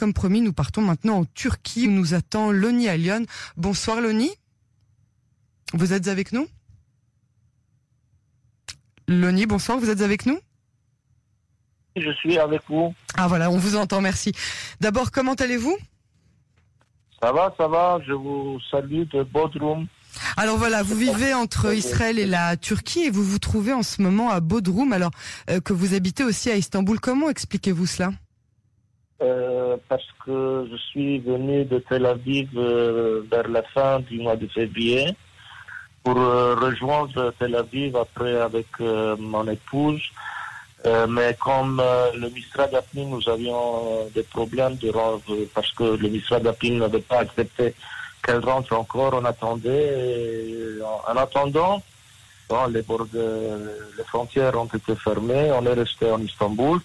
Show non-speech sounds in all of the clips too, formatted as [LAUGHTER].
Comme promis, nous partons maintenant en Turquie où nous attend Loni Lyon. Bonsoir Loni. Vous êtes avec nous? Loni, bonsoir, vous êtes avec nous? Je suis avec vous. Ah voilà, on vous entend, merci. D'abord, comment allez-vous? Ça va, ça va, je vous salue de Bodrum. Alors voilà, vous vivez entre Israël et la Turquie et vous vous trouvez en ce moment à Bodrum, alors euh, que vous habitez aussi à Istanbul. Comment expliquez-vous cela? Euh, Parce que je suis venu de Tel Aviv euh, vers la fin du mois de février pour rejoindre Tel Aviv après avec mon épouse. mais comme le ministère d'Apnin, nous avions des problèmes de, parce que le ministère d'Apnin n'avait pas accepté qu'elle rentre encore. On attendait. en, attendant, les, les frontières ont été fermées. On est resté en Istanbul.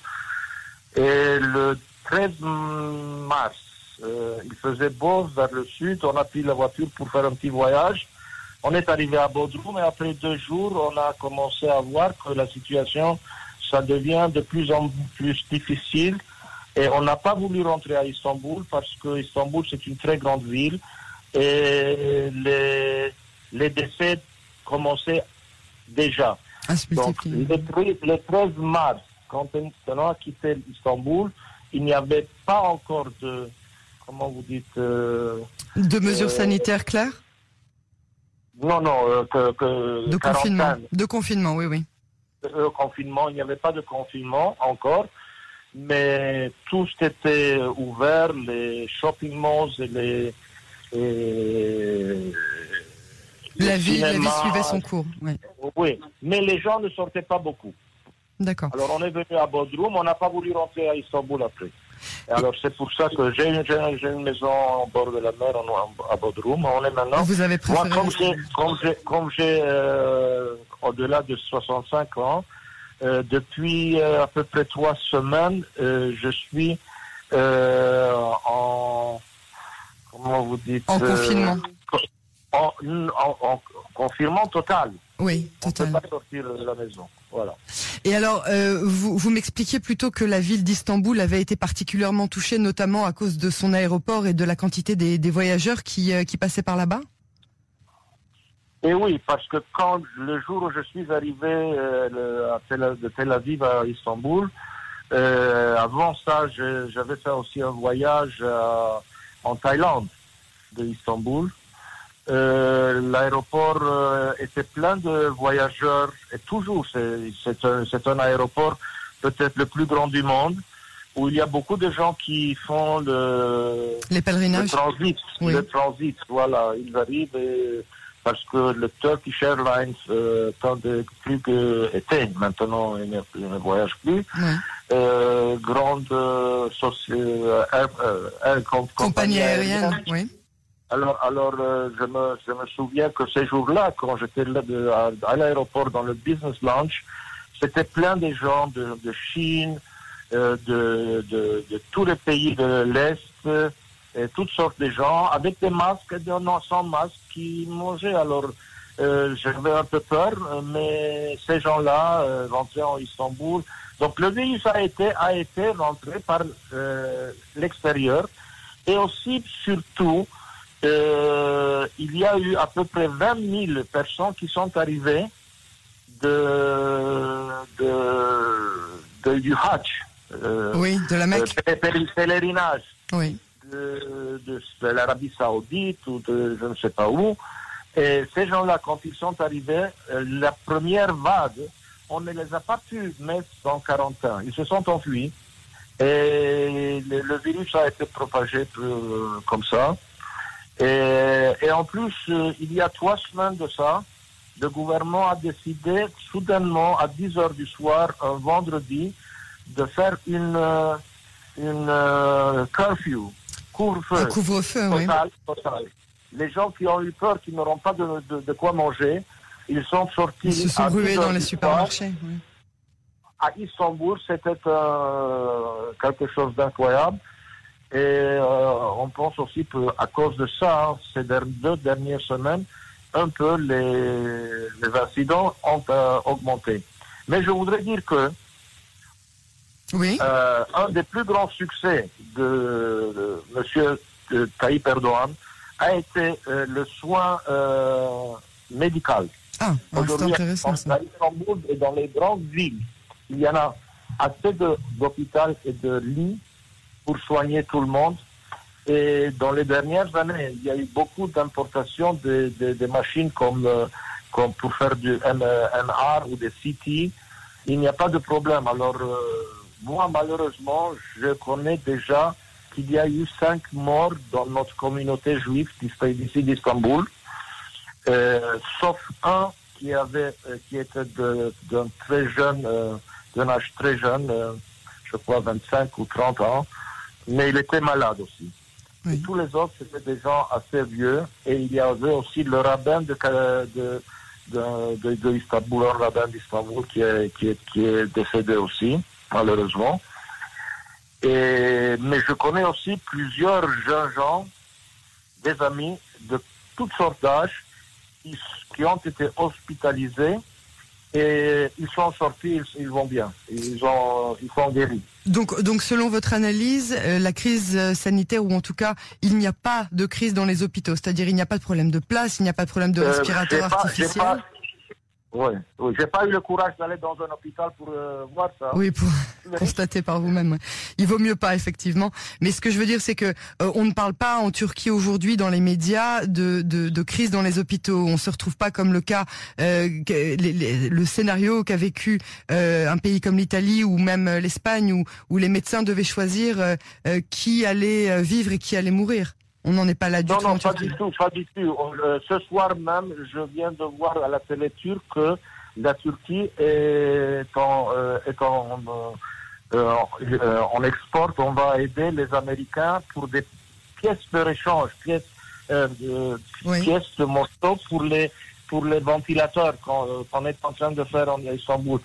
Et le 13 mars, euh, il faisait beau vers le sud. On a pris la voiture pour faire un petit voyage. On est arrivé à Bodrum et après deux jours, on a commencé à voir que la situation, ça devient de plus en plus difficile. Et on n'a pas voulu rentrer à Istanbul parce que Istanbul, c'est une très grande ville et les, les décès commençaient déjà. Ah, Donc, le, 13 mars, quand on a quitté Istanbul, il n'y avait pas encore de, comment vous dites... Euh, de mesures euh, sanitaires claires Non, non, euh, que, De confinement, de confinement, oui, oui. De confinement, il n'y avait pas de confinement encore, mais tout était ouvert, les shopping malls et les la vie, la vie suivait son cours. Oui, mais les gens ne sortaient pas beaucoup. D'accord. Alors on est venu à Bodrum, on n'a pas voulu rentrer à Istanbul après. alors c'est pour ça que j'ai une, maison au bord de la mer à Bodrum. On est maintenant. Vous avez préféré Moi, comme j'ai euh, au-delà de 65 ans, euh, depuis euh, à peu près trois semaines, je suis en comment vous dites En confinement. En, confinement total. Oui, total. On ne peut pas sortir de la maison. Voilà. Et alors, euh, vous, vous m'expliquiez plutôt que la ville d'Istanbul avait été particulièrement touchée, notamment à cause de son aéroport et de la quantité des, voyageurs qui, euh, qui passaient par là-bas? Et oui, parce que quand le jour où je suis arrivé de Tel Aviv à Istanbul, avant ça, j'avais fait aussi un voyage en Thaïlande de Istanbul. Euh, l'aéroport euh, était plein de voyageurs et toujours c'est un, un, aéroport peut-être le plus grand du monde où il y a beaucoup de gens qui font le, les pèlerinages, le transit, le transit. Voilà, ils arrivent parce que le Turkish Airlines, euh, tant de plus que était, maintenant il ne, voyage plus. Euh, grande euh, euh, compagnie aérienne. Oui. Alors, alors je, me, je me souviens que ces jours-là, quand j'étais à, l'aéroport dans le business lounge, c'était plein de gens de, Chine, de, de, tous les pays de l'Est, et toutes sortes de gens, avec des masques et des non sans masques, qui mangeaient. Alors, j'avais un peu peur, mais ces gens-là rentraient en Istanbul donc le virus a été, a été rentré par euh, l'extérieur et aussi, surtout, euh, il y a eu à peu près 20 000 personnes qui sont arrivées de, de, du Hajj. Euh, oui, de la Mecque. De pèlerinage. Oui. De, de, l'Arabie Saoudite ou de je ne sais pas où. Et ces gens-là, quand ils sont arrivés, la première vague, on ne les a pas pu mettre en quarantaine. Ils se sont enfuis. Et le, virus a été propagé euh, comme ça. Et, en plus, euh, il y a trois semaines de ça, le gouvernement a décidé soudainement à 10 heures du soir, un vendredi, de faire une, euh, une curfew, couvre-feu. Un couvre-feu, oui. Les gens qui ont eu peur, qui n'auront pas de, de quoi manger, ils sont sortis. Ils se sont rués dans les supermarchés. À Istanbul, c'était euh, quelque chose d'incroyable. Et euh, on pense aussi qu'à cause de ça, hein, ces deux dernières semaines, un peu les, incidents ont euh, augmenté. Mais je voudrais dire que oui. euh, un des plus grands succès de, Monsieur Tayyip Erdogan a été le soin médical. Ah, Aujourd'hui, intéressant. à Istanbul et dans les grandes villes, il y en a assez d'hôpitaux et de lits pour soigner tout le monde. Et dans les dernières années, il y a eu beaucoup d'importations de, de, machines comme, euh, comme pour faire du MR ou des CT. Il n'y a pas de problème. Alors, euh, moi, malheureusement, je connais déjà qu'il y a eu cinq morts dans notre communauté juive d'ici d'Istanbul, euh, sauf un qui avait, euh, qui était d'un très jeune, euh, d'un âge très jeune, euh, je crois 25 ou 30 ans, mais il était malade aussi. Oui. Et tous les autres, c'était des gens assez vieux, et il y avait aussi le rabbin de, de, de, Istanbul, un rabbin d'Istanbul qui est, qui, est, qui est décédé aussi, malheureusement. Et, mais je connais aussi plusieurs jeunes gens, des amis de toutes sortes d'âges, qui, qui, ont été hospitalisés et ils sont sortis, ils, ils vont bien, ils, ont, ils sont guéris. Donc, donc, selon votre analyse, euh, la crise sanitaire, ou en tout cas, il n'y a pas de crise dans les hôpitaux, c'est-à-dire il n'y a pas de problème de place, il n'y a pas de problème de respirateur euh, pas, artificiel. Oui, oui. j'ai pas eu le courage d'aller dans un hôpital pour euh, voir ça. Oui, pour [LAUGHS] [LAUGHS] constater par vous-même. Il vaut mieux pas, effectivement. Mais ce que je veux dire, c'est que euh, on ne parle pas en Turquie aujourd'hui dans les médias de, de, de, crise dans les hôpitaux. On se retrouve pas comme le cas, euh, que, les, les, le scénario qu'a vécu euh, un pays comme l'Italie ou même l'Espagne, où, où les médecins devaient choisir euh, qui allait vivre et qui allait mourir. On n'en est pas là du non, tout. Non, en pas Turquie. du tout, pas du tout. Euh, ce soir même, je viens de voir à la télé turque que la Turquie est en, euh, est en, euh, on exporte, on va aider les Américains pour des pièces de réchange, pièces, de, oui. pièces de morceaux pour les, pour les ventilateurs qu'on est en train de faire en Istanbul.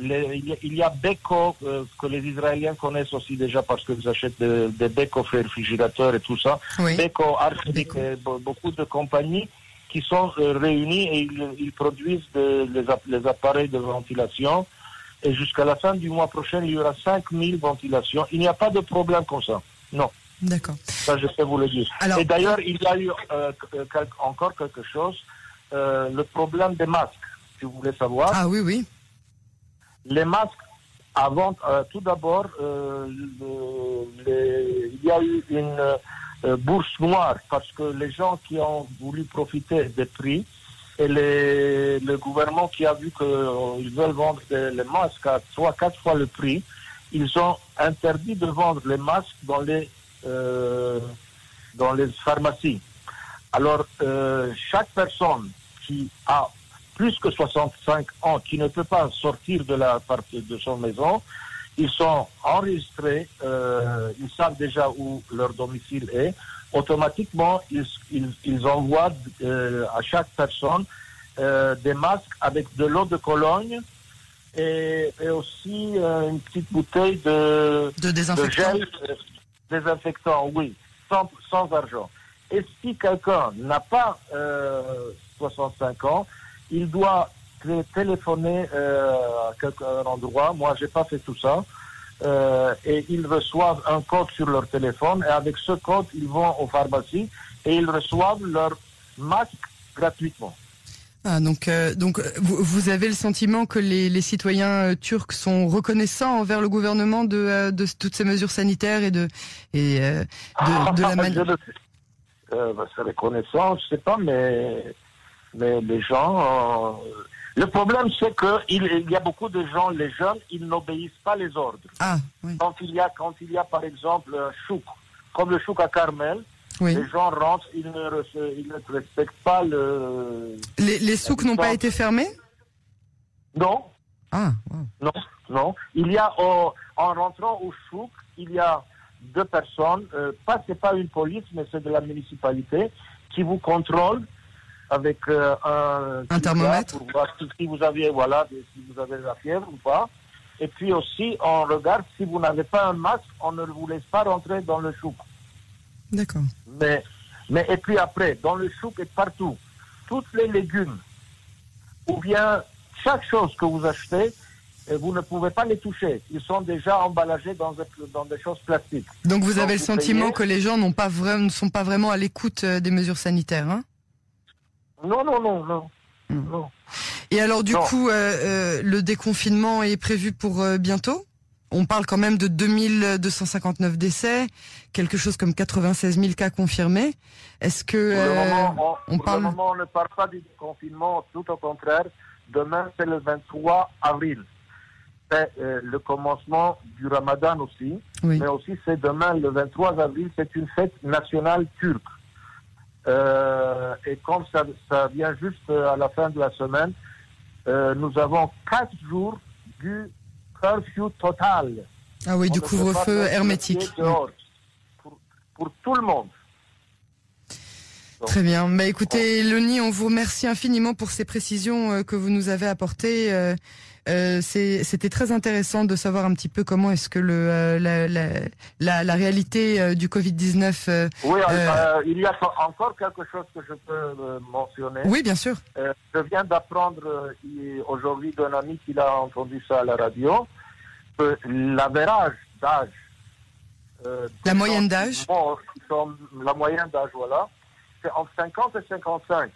Il, y a, Beko euh, que les Israéliens connaissent aussi déjà parce qu'ils achètent des, des Beko réfrigérateurs et tout ça. Oui. Beko, Arctic, et beaucoup de compagnies qui sont euh, réunies et ils, ils produisent de, les, les, appareils de ventilation. Et jusqu'à la fin du mois prochain, il y aura 5000 ventilations. Il n'y a pas de problème comme ça. Non. D'accord. Ça, je peux vous le dire. Alors, et d'ailleurs, il y a eu euh, encore quelque chose, euh, le problème des masques, si vous voulez savoir. Ah oui, oui les masques, avant, euh, tout d'abord, euh, il y a eu une euh, bourse noire parce que les gens qui ont voulu profiter des prix et le gouvernement qui a vu qu'ils veulent vendre des, les masques à trois, quatre fois le prix, ils ont interdit de vendre les masques dans les, dans les pharmacies. Alors, chaque personne qui a plus que 65 ans qui ne peut pas sortir de la partie de son maison, ils sont enregistrés, euh, ils savent déjà où leur domicile est. Automatiquement, ils, ils, ils envoient euh, à chaque personne euh, des masques avec de l'eau de Cologne et, et aussi une petite bouteille de, de désinfectant. De gel, désinfectant, oui, sans, sans argent. Et si quelqu'un n'a pas 65 ans, il doit téléphoner euh, à quelque endroit. Moi, j'ai pas fait tout ça. Euh, et ils reçoivent un code sur leur téléphone et avec ce code, ils vont aux pharmacies et ils reçoivent leur masque gratuitement. Ah, donc, euh, donc vous, vous, avez le sentiment que les, les citoyens turcs sont reconnaissants envers le gouvernement de, de toutes ces mesures sanitaires et de, et, de, de la [LAUGHS] manière. Euh, bah, c'est reconnaissant, je sais pas, mais mais les gens. Euh, le problème, c'est qu'il il y a beaucoup de gens, les jeunes, ils n'obéissent pas les ordres. Ah, oui. Quand il y a, quand il y a par exemple un chouk, comme le chouk à Carmel, oui. les gens rentrent, ils ne, ils ne respectent pas le. Les, les souks n'ont pas été fermés? Non. Ah, wow. Non, non. Il y a, en rentrant au chouk, il y a deux personnes, euh, pas, c'est pas une police, mais c'est de la municipalité, qui vous contrôle avec euh, un, un thermomètre pour voir si vous avez voilà si vous avez la fièvre ou pas. Et puis aussi on regarde si vous n'avez pas un masque, on ne vous laisse pas rentrer dans le chouk. D'accord. Mais mais et puis après dans le chouk et partout toutes les légumes ou bien chaque chose que vous achetez, et vous ne pouvez pas les toucher. Ils sont déjà emballagés dans, des- dans des choses plastiques. Donc vous avez Donc, le sentiment payez. que les gens n'ont pas vraiment, ne sont pas vraiment à l'écoute euh, des mesures sanitaires. Hein? Non, non, non, non. Hmm. non. Et alors du Non. coup, euh, euh, le déconfinement est prévu pour euh, bientôt? On parle quand même de 2259 décès, quelque chose comme 96 000 cas confirmés. Est-ce que... Pour, le, moment, on, on pour parle- le moment, on ne parle pas du confinement, tout au contraire. Demain, c'est le 23 avril. C'est le commencement du ramadan aussi. Oui. Mais aussi, c'est demain, le 23 avril, c'est une fête nationale turque. Euh, et comme ça, ça vient juste à la fin de la semaine, euh, nous avons quatre jours du curfew total. Ah oui, On du couvre-feu hermétique. pour tout le monde. Très bien. Bah écoutez, Loni, on vous remercie infiniment pour ces précisions euh, que vous nous avez apportées. Euh, euh, C'était très intéressant de savoir un petit peu comment est-ce que le, euh, la, la, la, la réalité du Covid-19... euh, Oui, il y a encore quelque chose que je peux mentionner. Oui, bien sûr. Je viens d'apprendre aujourd'hui d'un ami qui a entendu ça à la radio, que l'average d'âge. La moyenne d'âge La moyenne d'âge, voilà. C'est entre 50 et 55.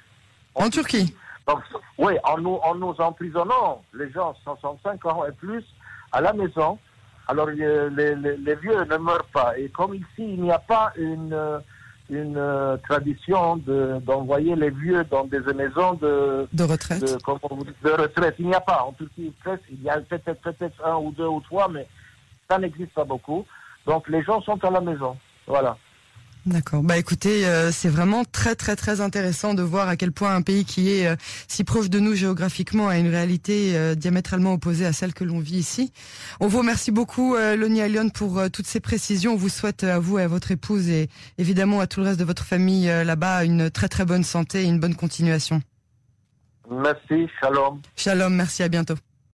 En Turquie Donc, oui, en nous, en nous emprisonnant, les gens 65 ans et plus, à la maison, alors les, les- les vieux ne meurent pas. Et comme ici, il n'y a pas une, euh, une tradition de- d'envoyer les vieux dans des maisons de, de retraite. de, retraite. Il n'y a pas. En Turquie, il y a peut-être peut-être un ou deux ou trois, mais ça n'existe pas beaucoup. Donc les gens sont à la maison. Voilà. D'accord. Bah écoutez, euh, c'est vraiment très très très intéressant de voir à quel point un pays qui est euh, si proche de nous géographiquement a une réalité euh, diamétralement opposée à celle que l'on vit ici. On vous remercie beaucoup, euh, Loni Lyon, pour toutes ces précisions. On vous souhaite à vous et à votre épouse et évidemment à tout le reste de votre famille euh, là-bas une très très bonne santé et une bonne continuation. Merci. Shalom. Shalom, merci, à bientôt.